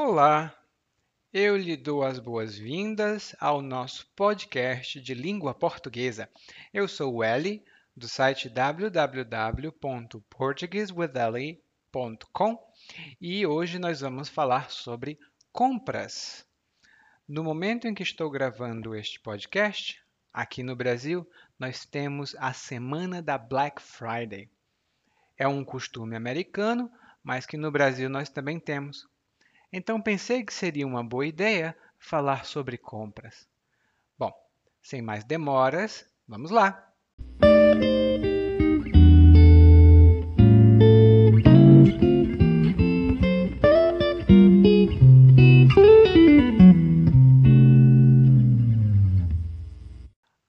Olá, eu lhe dou as boas-vindas ao nosso podcast de língua portuguesa. Eu sou o Eli, do site www.portuguesewitheli.com e hoje nós vamos falar sobre compras. No momento em que estou gravando este podcast, aqui no Brasil, nós temos a semana da Black Friday. É um costume americano, mas que no Brasil nós também temos. Então pensei que seria uma boa ideia falar sobre compras. Bom, sem mais demoras, vamos lá!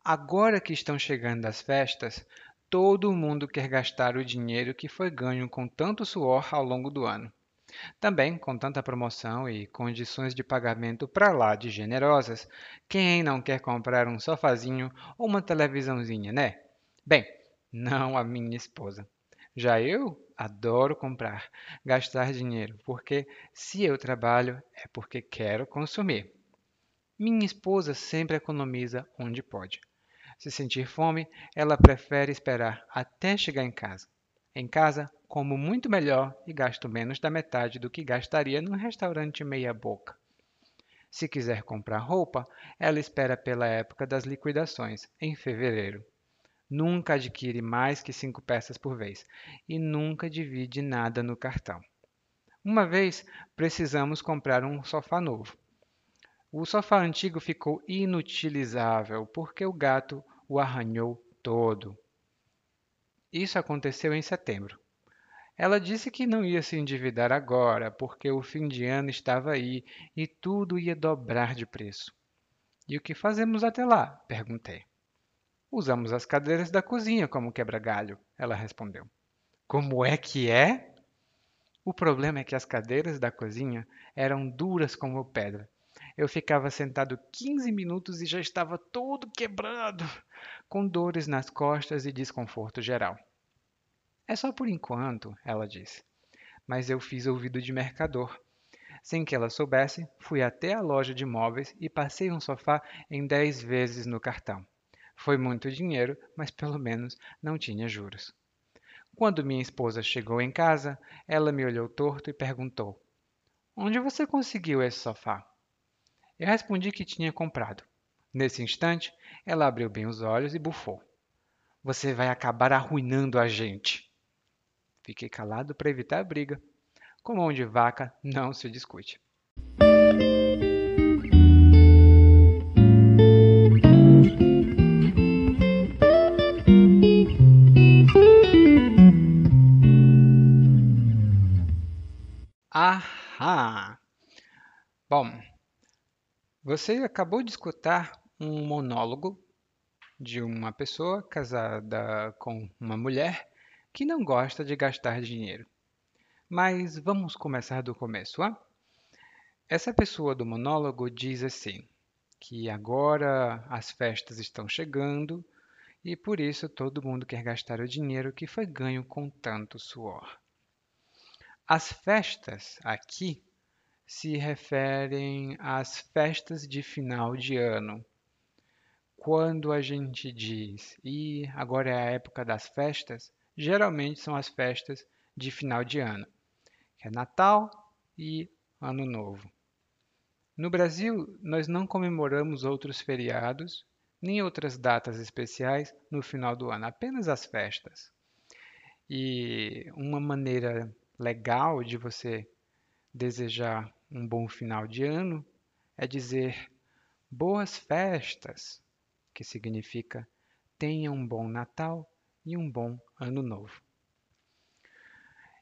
Agora que estão chegando as festas, todo mundo quer gastar o dinheiro que foi ganho com tanto suor ao longo do ano. Também, com tanta promoção e condições de pagamento para lá de generosas, quem não quer comprar um sofazinho ou uma televisãozinha, né? Bem, não a minha esposa. Já eu adoro comprar, gastar dinheiro, porque se eu trabalho é porque quero consumir. Minha esposa sempre economiza onde pode. Se sentir fome, ela prefere esperar até chegar em casa. Em casa, como muito melhor e gasto menos da metade do que gastaria num restaurante meia-boca. Se quiser comprar roupa, ela espera pela época das liquidações, em fevereiro. Nunca adquire mais que cinco peças por vez e nunca divide nada no cartão. Uma vez precisamos comprar um sofá novo. O sofá antigo ficou inutilizável porque o gato o arranhou todo. Isso aconteceu em setembro. Ela disse que não ia se endividar agora, porque o fim de ano estava aí e tudo ia dobrar de preço. E o que fazemos até lá? perguntei. Usamos as cadeiras da cozinha como quebra-galho, ela respondeu. Como é que é? O problema é que as cadeiras da cozinha eram duras como pedra. Eu ficava sentado 15 minutos e já estava todo quebrado, com dores nas costas e desconforto geral. É só por enquanto, ela disse. Mas eu fiz ouvido de mercador. Sem que ela soubesse, fui até a loja de móveis e passei um sofá em dez vezes no cartão. Foi muito dinheiro, mas pelo menos não tinha juros. Quando minha esposa chegou em casa, ela me olhou torto e perguntou: Onde você conseguiu esse sofá? Eu respondi que tinha comprado. Nesse instante, ela abriu bem os olhos e bufou: Você vai acabar arruinando a gente. Fiquei calado para evitar a briga. Com mão de vaca não se discute. Ahá! Bom, você acabou de escutar um monólogo de uma pessoa casada com uma mulher que não gosta de gastar dinheiro. Mas vamos começar do começo, ah? Essa pessoa do monólogo diz assim: que agora as festas estão chegando e por isso todo mundo quer gastar o dinheiro que foi ganho com tanto suor. As festas aqui se referem às festas de final de ano. Quando a gente diz, e agora é a época das festas, geralmente são as festas de final de ano, que é Natal e Ano Novo. No Brasil, nós não comemoramos outros feriados nem outras datas especiais no final do ano, apenas as festas. E uma maneira legal de você desejar um bom final de ano é dizer boas festas, que significa tenha um bom Natal e um bom Ano Novo.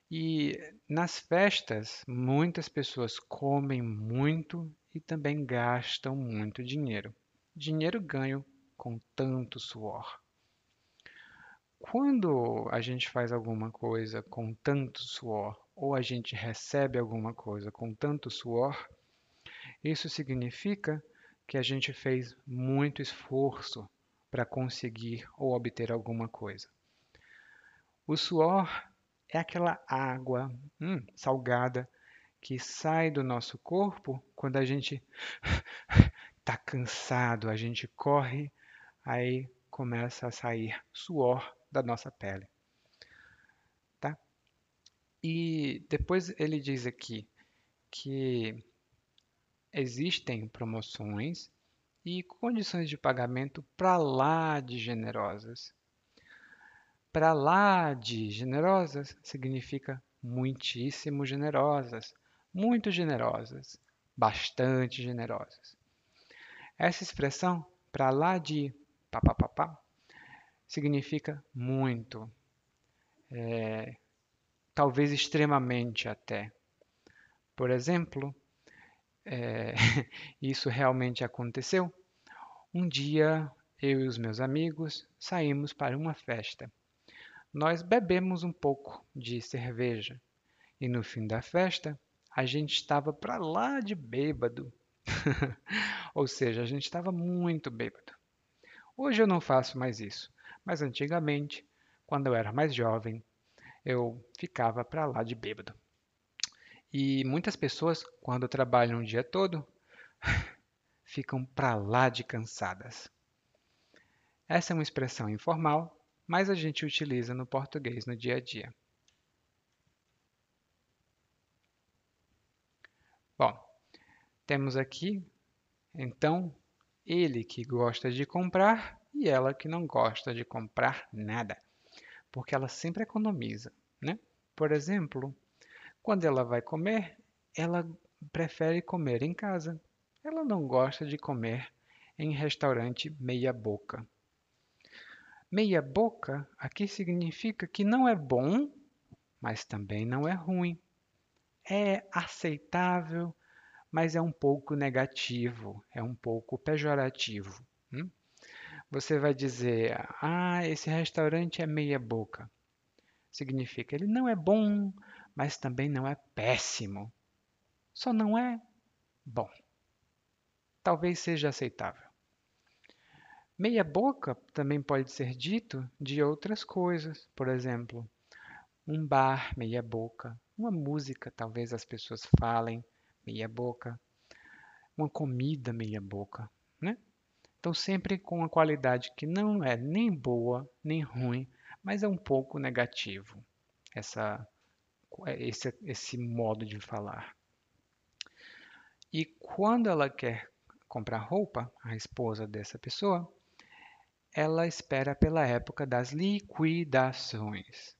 E nas festas, muitas pessoas comem muito e também gastam muito dinheiro. Dinheiro ganho com tanto suor. Quando a gente faz alguma coisa com tanto suor, ou a gente recebe alguma coisa com tanto suor, isso significa que a gente fez muito esforço para conseguir ou obter alguma coisa. O suor é aquela água hum, salgada que sai do nosso corpo quando a gente está cansado, a gente corre, aí começa a sair suor da nossa pele. Tá? E depois ele diz aqui que existem promoções e condições de pagamento para lá de generosas. Para lá de generosas significa muitíssimo generosas, muito generosas, bastante generosas. Essa expressão, para lá de papapá, significa muito, é, talvez extremamente até. Por exemplo, é, isso realmente aconteceu. Um dia, eu e os meus amigos saímos para uma festa. Nós bebemos um pouco de cerveja e no fim da festa a gente estava para lá de bêbado. Ou seja, a gente estava muito bêbado. Hoje eu não faço mais isso, mas antigamente, quando eu era mais jovem, eu ficava para lá de bêbado. E muitas pessoas, quando trabalham o dia todo, ficam para lá de cansadas. Essa é uma expressão informal, mas a gente utiliza no português no dia a dia. Bom, temos aqui, então, ele que gosta de comprar e ela que não gosta de comprar nada, porque ela sempre economiza, né? Por exemplo, quando ela vai comer, ela prefere comer em casa. Ela não gosta de comer em restaurante meia boca. Meia boca aqui significa que não é bom, mas também não é ruim. É aceitável, mas é um pouco negativo, é um pouco pejorativo. Hum? Você vai dizer: Ah, esse restaurante é meia boca. Significa ele não é bom, mas também não é péssimo. Só não é bom. Talvez seja aceitável. Meia boca também pode ser dito de outras coisas, por exemplo, um bar meia boca, uma música, talvez as pessoas falem meia boca, uma comida meia boca, né? Então sempre com uma qualidade que não é nem boa nem ruim, mas é um pouco negativo. Essa esse, esse modo de falar. E quando ela quer comprar roupa, a esposa dessa pessoa, ela espera pela época das liquidações.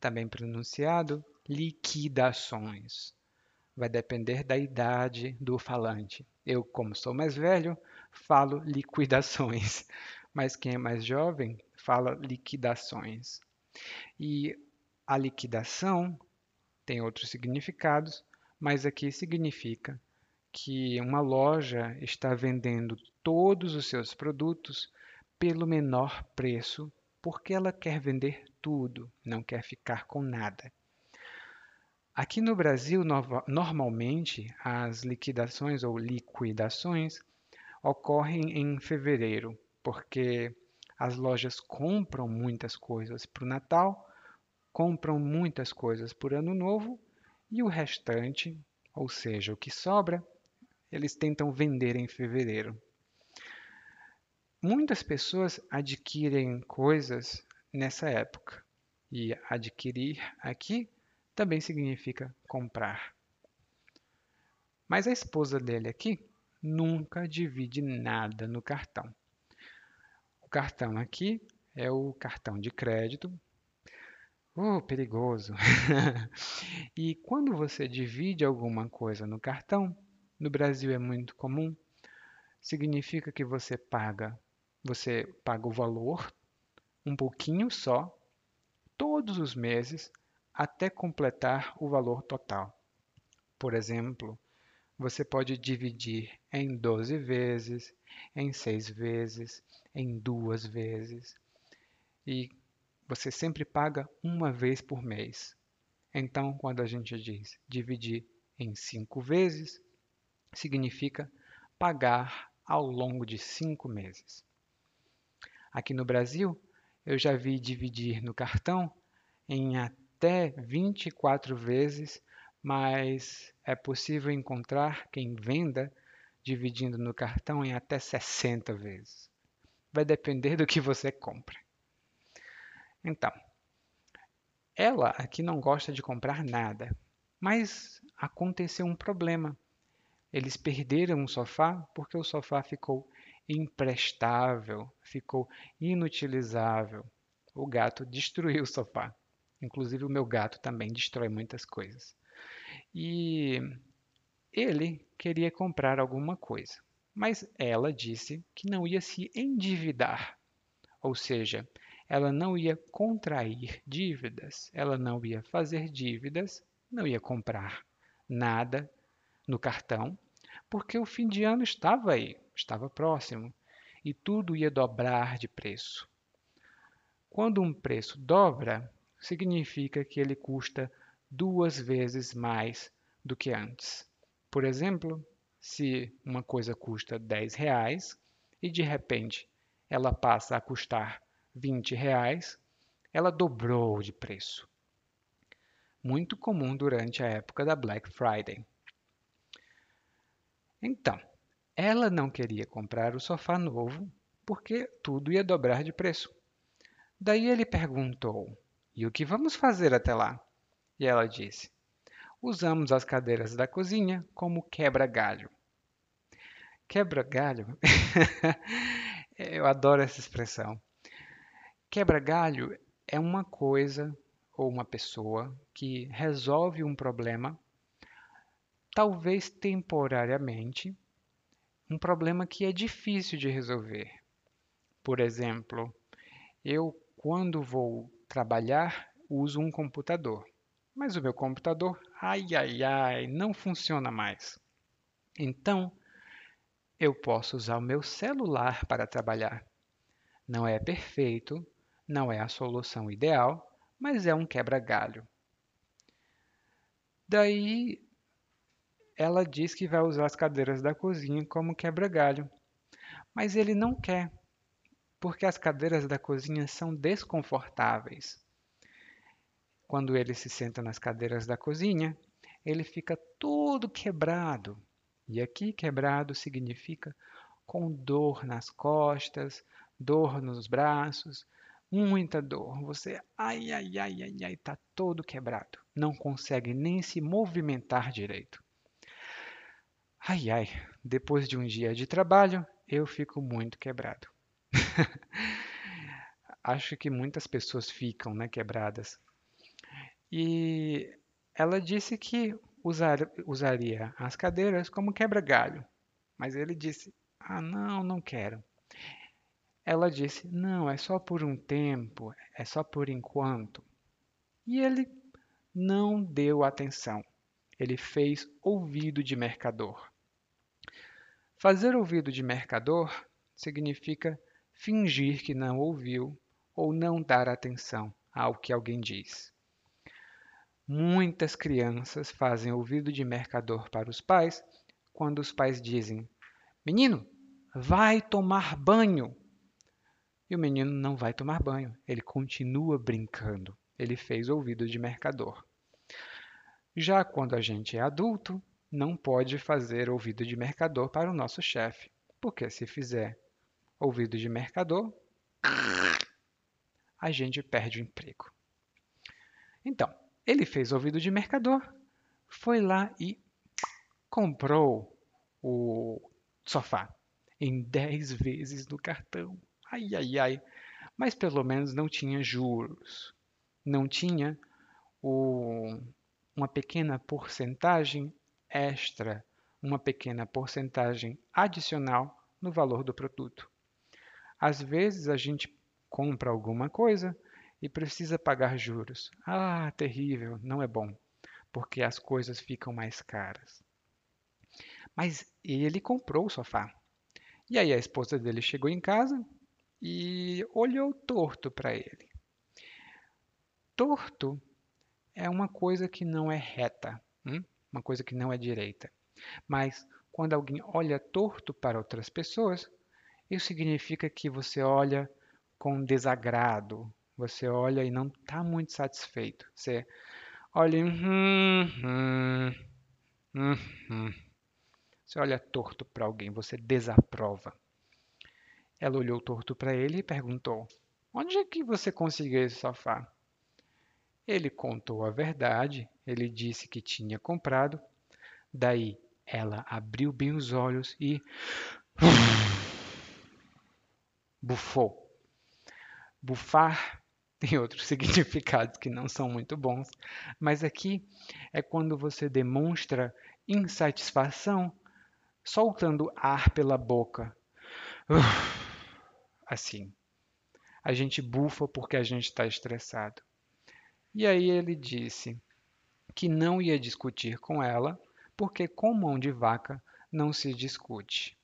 Também pronunciado liquidações. Vai depender da idade do falante. Eu, como sou mais velho, falo liquidações, mas quem é mais jovem fala liquidações. E a liquidação tem outros significados, mas aqui significa que uma loja está vendendo todos os seus produtos pelo menor preço porque ela quer vender tudo, não quer ficar com nada. Aqui no Brasil, normalmente, as liquidações ou liquidações ocorrem em fevereiro, porque as lojas compram muitas coisas para o Natal compram muitas coisas por ano novo e o restante, ou seja, o que sobra, eles tentam vender em fevereiro. Muitas pessoas adquirem coisas nessa época e adquirir aqui também significa comprar. Mas a esposa dele aqui nunca divide nada no cartão. O cartão aqui é o cartão de crédito Oh, perigoso! e quando você divide alguma coisa no cartão, no Brasil é muito comum, significa que você paga, você paga o valor um pouquinho só todos os meses até completar o valor total. Por exemplo, você pode dividir em 12 vezes, em 6 vezes, em duas vezes. E você sempre paga uma vez por mês. Então, quando a gente diz dividir em cinco vezes, significa pagar ao longo de cinco meses. Aqui no Brasil, eu já vi dividir no cartão em até 24 vezes, mas é possível encontrar quem venda dividindo no cartão em até 60 vezes. Vai depender do que você compra. Então, ela aqui não gosta de comprar nada, mas aconteceu um problema. Eles perderam o sofá porque o sofá ficou imprestável, ficou inutilizável. O gato destruiu o sofá. Inclusive o meu gato também destrói muitas coisas. E ele queria comprar alguma coisa, mas ela disse que não ia se endividar. Ou seja, ela não ia contrair dívidas, ela não ia fazer dívidas, não ia comprar nada no cartão, porque o fim de ano estava aí, estava próximo, e tudo ia dobrar de preço. Quando um preço dobra, significa que ele custa duas vezes mais do que antes. Por exemplo, se uma coisa custa 10 reais e de repente ela passa a custar 20 reais, ela dobrou de preço. Muito comum durante a época da Black Friday. Então, ela não queria comprar o sofá novo porque tudo ia dobrar de preço. Daí ele perguntou: E o que vamos fazer até lá? E ela disse: Usamos as cadeiras da cozinha como quebra-galho. Quebra-galho? Eu adoro essa expressão. Quebra-galho é uma coisa ou uma pessoa que resolve um problema, talvez temporariamente, um problema que é difícil de resolver. Por exemplo, eu, quando vou trabalhar, uso um computador, mas o meu computador, ai, ai, ai, não funciona mais. Então, eu posso usar o meu celular para trabalhar. Não é perfeito, não é a solução ideal, mas é um quebra-galho. Daí ela diz que vai usar as cadeiras da cozinha como quebra-galho, mas ele não quer, porque as cadeiras da cozinha são desconfortáveis. Quando ele se senta nas cadeiras da cozinha, ele fica todo quebrado. E aqui quebrado significa com dor nas costas, dor nos braços, muita dor. Você, ai, ai, ai, ai, ai, tá todo quebrado. Não consegue nem se movimentar direito. Ai, ai, depois de um dia de trabalho, eu fico muito quebrado. Acho que muitas pessoas ficam, né, quebradas. E ela disse que usar, usaria as cadeiras como quebra-galho. Mas ele disse: Ah, não, não quero. Ela disse: Não, é só por um tempo, é só por enquanto. E ele não deu atenção. Ele fez ouvido de mercador. Fazer ouvido de mercador significa fingir que não ouviu ou não dar atenção ao que alguém diz. Muitas crianças fazem ouvido de mercador para os pais quando os pais dizem: Menino, vai tomar banho. E o menino não vai tomar banho, ele continua brincando. Ele fez ouvido de mercador. Já quando a gente é adulto, não pode fazer ouvido de mercador para o nosso chefe, porque se fizer ouvido de mercador, a gente perde o emprego. Então, ele fez ouvido de mercador, foi lá e comprou o sofá em 10 vezes no cartão. Ai, ai, ai. Mas pelo menos não tinha juros. Não tinha o, uma pequena porcentagem extra, uma pequena porcentagem adicional no valor do produto. Às vezes a gente compra alguma coisa e precisa pagar juros. Ah, terrível, não é bom, porque as coisas ficam mais caras. Mas ele comprou o sofá. E aí a esposa dele chegou em casa e olhou torto para ele. Torto é uma coisa que não é reta, hum? uma coisa que não é direita. Mas quando alguém olha torto para outras pessoas, isso significa que você olha com desagrado, você olha e não está muito satisfeito. Você Olhe, hum, hum, hum, hum. Você olha torto para alguém, você desaprova. Ela olhou torto para ele e perguntou: Onde é que você conseguiu esse sofá? Ele contou a verdade, ele disse que tinha comprado. Daí ela abriu bem os olhos e bufou. Bufar outros significados que não são muito bons, mas aqui é quando você demonstra insatisfação soltando ar pela boca. Assim. A gente bufa porque a gente está estressado. E aí ele disse que não ia discutir com ela, porque com mão de vaca não se discute.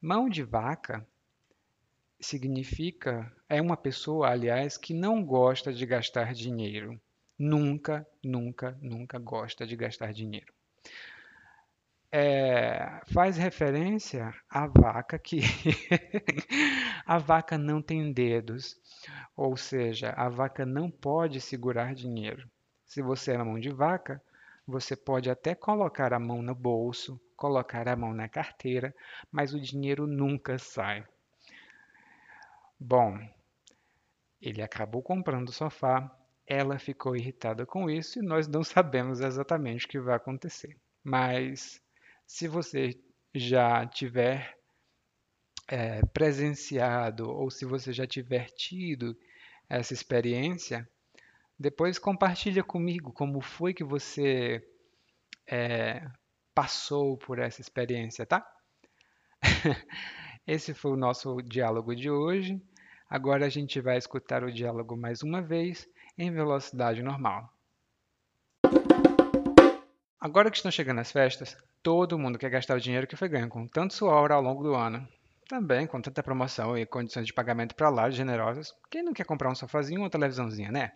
Mão de vaca significa é uma pessoa, aliás, que não gosta de gastar dinheiro. Nunca, nunca, nunca gosta de gastar dinheiro. É, faz referência à vaca que a vaca não tem dedos, ou seja, a vaca não pode segurar dinheiro. Se você é mão de vaca, você pode até colocar a mão no bolso, colocar a mão na carteira, mas o dinheiro nunca sai. Bom, ele acabou comprando o sofá, ela ficou irritada com isso e nós não sabemos exatamente o que vai acontecer. Mas se você já tiver é, presenciado ou se você já tiver tido essa experiência, depois compartilha comigo como foi que você é, passou por essa experiência, tá? Esse foi o nosso diálogo de hoje. Agora a gente vai escutar o diálogo mais uma vez em velocidade normal. Agora que estão chegando as festas, todo mundo quer gastar o dinheiro que foi ganho com tanto suor ao longo do ano. Também com tanta promoção e condições de pagamento para lá generosas. Quem não quer comprar um sofazinho ou uma televisãozinha, né?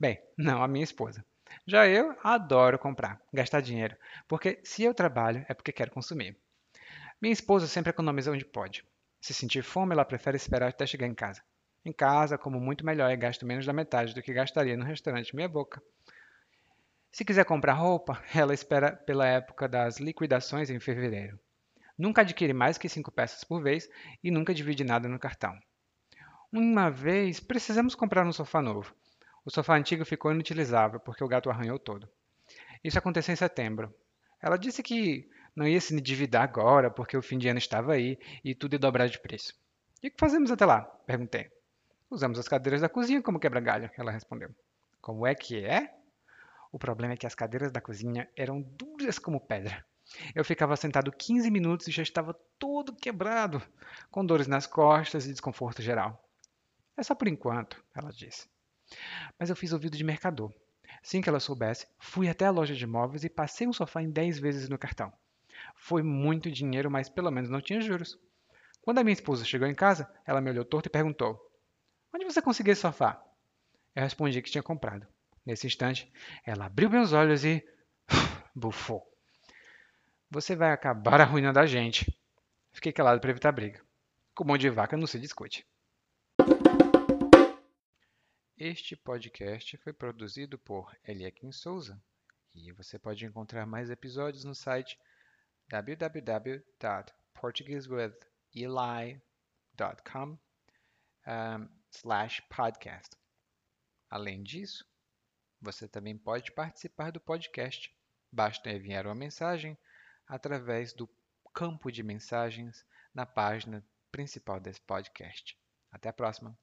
Bem, não a minha esposa. Já eu adoro comprar, gastar dinheiro, porque se eu trabalho é porque quero consumir. Minha esposa sempre economiza onde pode. Se sentir fome, ela prefere esperar até chegar em casa. Em casa, como muito melhor e gasto menos da metade do que gastaria no restaurante meia boca. Se quiser comprar roupa, ela espera pela época das liquidações em fevereiro. Nunca adquire mais que cinco peças por vez e nunca divide nada no cartão. Uma vez precisamos comprar um sofá novo. O sofá antigo ficou inutilizável porque o gato arranhou todo. Isso aconteceu em setembro. Ela disse que não ia se endividar agora porque o fim de ano estava aí e tudo ia dobrar de preço. E o que fazemos até lá? Perguntei. Usamos as cadeiras da cozinha como quebra-galho, ela respondeu. Como é que é? O problema é que as cadeiras da cozinha eram duras como pedra. Eu ficava sentado 15 minutos e já estava todo quebrado, com dores nas costas e desconforto geral. É só por enquanto, ela disse. Mas eu fiz ouvido de mercador. Sem que ela soubesse, fui até a loja de móveis e passei um sofá em 10 vezes no cartão. Foi muito dinheiro, mas pelo menos não tinha juros. Quando a minha esposa chegou em casa, ela me olhou torto e perguntou: Onde você conseguiu esse sofá? Eu respondi que tinha comprado. Nesse instante, ela abriu meus olhos e bufou. Você vai acabar arruinando a gente. Fiquei calado para evitar briga. Com mão de vaca não se discute. Este podcast foi produzido por Eliakim Souza e você pode encontrar mais episódios no site www.portuguesewitheli.com um, podcast. Além disso, você também pode participar do podcast. Basta enviar uma mensagem através do campo de mensagens na página principal desse podcast. Até a próxima!